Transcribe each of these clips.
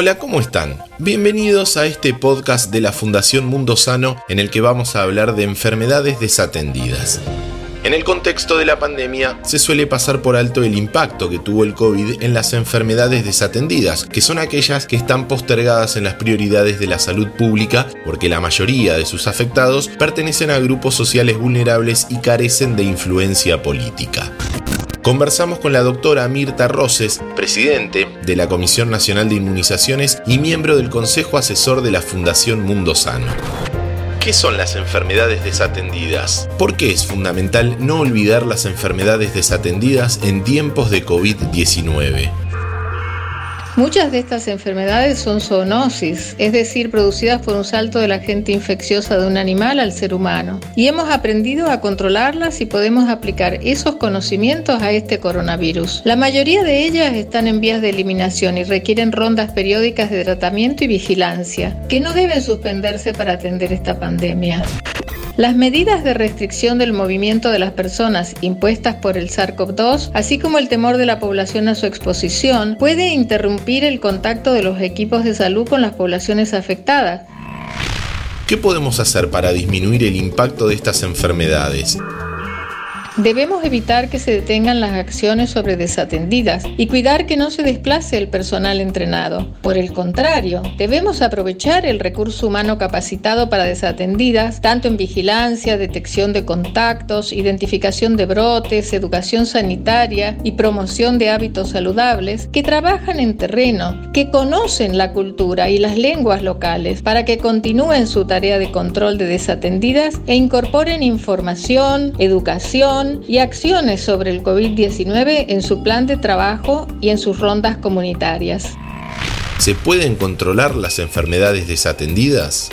Hola, ¿cómo están? Bienvenidos a este podcast de la Fundación Mundo Sano en el que vamos a hablar de enfermedades desatendidas. En el contexto de la pandemia se suele pasar por alto el impacto que tuvo el COVID en las enfermedades desatendidas, que son aquellas que están postergadas en las prioridades de la salud pública porque la mayoría de sus afectados pertenecen a grupos sociales vulnerables y carecen de influencia política. Conversamos con la doctora Mirta Roses, presidente de la Comisión Nacional de Inmunizaciones y miembro del Consejo Asesor de la Fundación Mundo Sano. ¿Qué son las enfermedades desatendidas? ¿Por qué es fundamental no olvidar las enfermedades desatendidas en tiempos de COVID-19? Muchas de estas enfermedades son zoonosis, es decir, producidas por un salto de la agente infecciosa de un animal al ser humano. Y hemos aprendido a controlarlas y podemos aplicar esos conocimientos a este coronavirus. La mayoría de ellas están en vías de eliminación y requieren rondas periódicas de tratamiento y vigilancia, que no deben suspenderse para atender esta pandemia. Las medidas de restricción del movimiento de las personas impuestas por el SARS-CoV-2, así como el temor de la población a su exposición, puede interrumpir el contacto de los equipos de salud con las poblaciones afectadas. ¿Qué podemos hacer para disminuir el impacto de estas enfermedades? Debemos evitar que se detengan las acciones sobre desatendidas y cuidar que no se desplace el personal entrenado. Por el contrario, debemos aprovechar el recurso humano capacitado para desatendidas, tanto en vigilancia, detección de contactos, identificación de brotes, educación sanitaria y promoción de hábitos saludables, que trabajan en terreno, que conocen la cultura y las lenguas locales, para que continúen su tarea de control de desatendidas e incorporen información, educación, y acciones sobre el COVID-19 en su plan de trabajo y en sus rondas comunitarias. ¿Se pueden controlar las enfermedades desatendidas?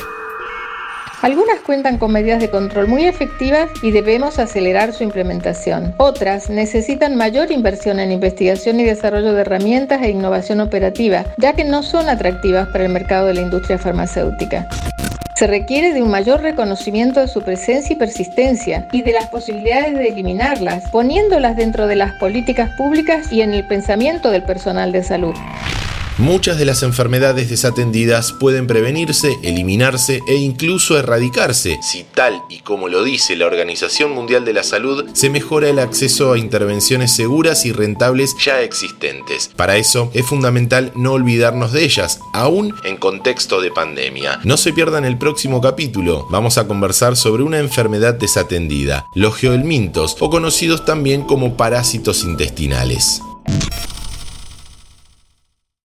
Algunas cuentan con medidas de control muy efectivas y debemos acelerar su implementación. Otras necesitan mayor inversión en investigación y desarrollo de herramientas e innovación operativa, ya que no son atractivas para el mercado de la industria farmacéutica. Se requiere de un mayor reconocimiento de su presencia y persistencia y de las posibilidades de eliminarlas, poniéndolas dentro de las políticas públicas y en el pensamiento del personal de salud. Muchas de las enfermedades desatendidas pueden prevenirse, eliminarse e incluso erradicarse si tal y como lo dice la Organización Mundial de la Salud se mejora el acceso a intervenciones seguras y rentables ya existentes. Para eso es fundamental no olvidarnos de ellas, aún en contexto de pandemia. No se pierdan el próximo capítulo, vamos a conversar sobre una enfermedad desatendida, los geoelmintos o conocidos también como parásitos intestinales.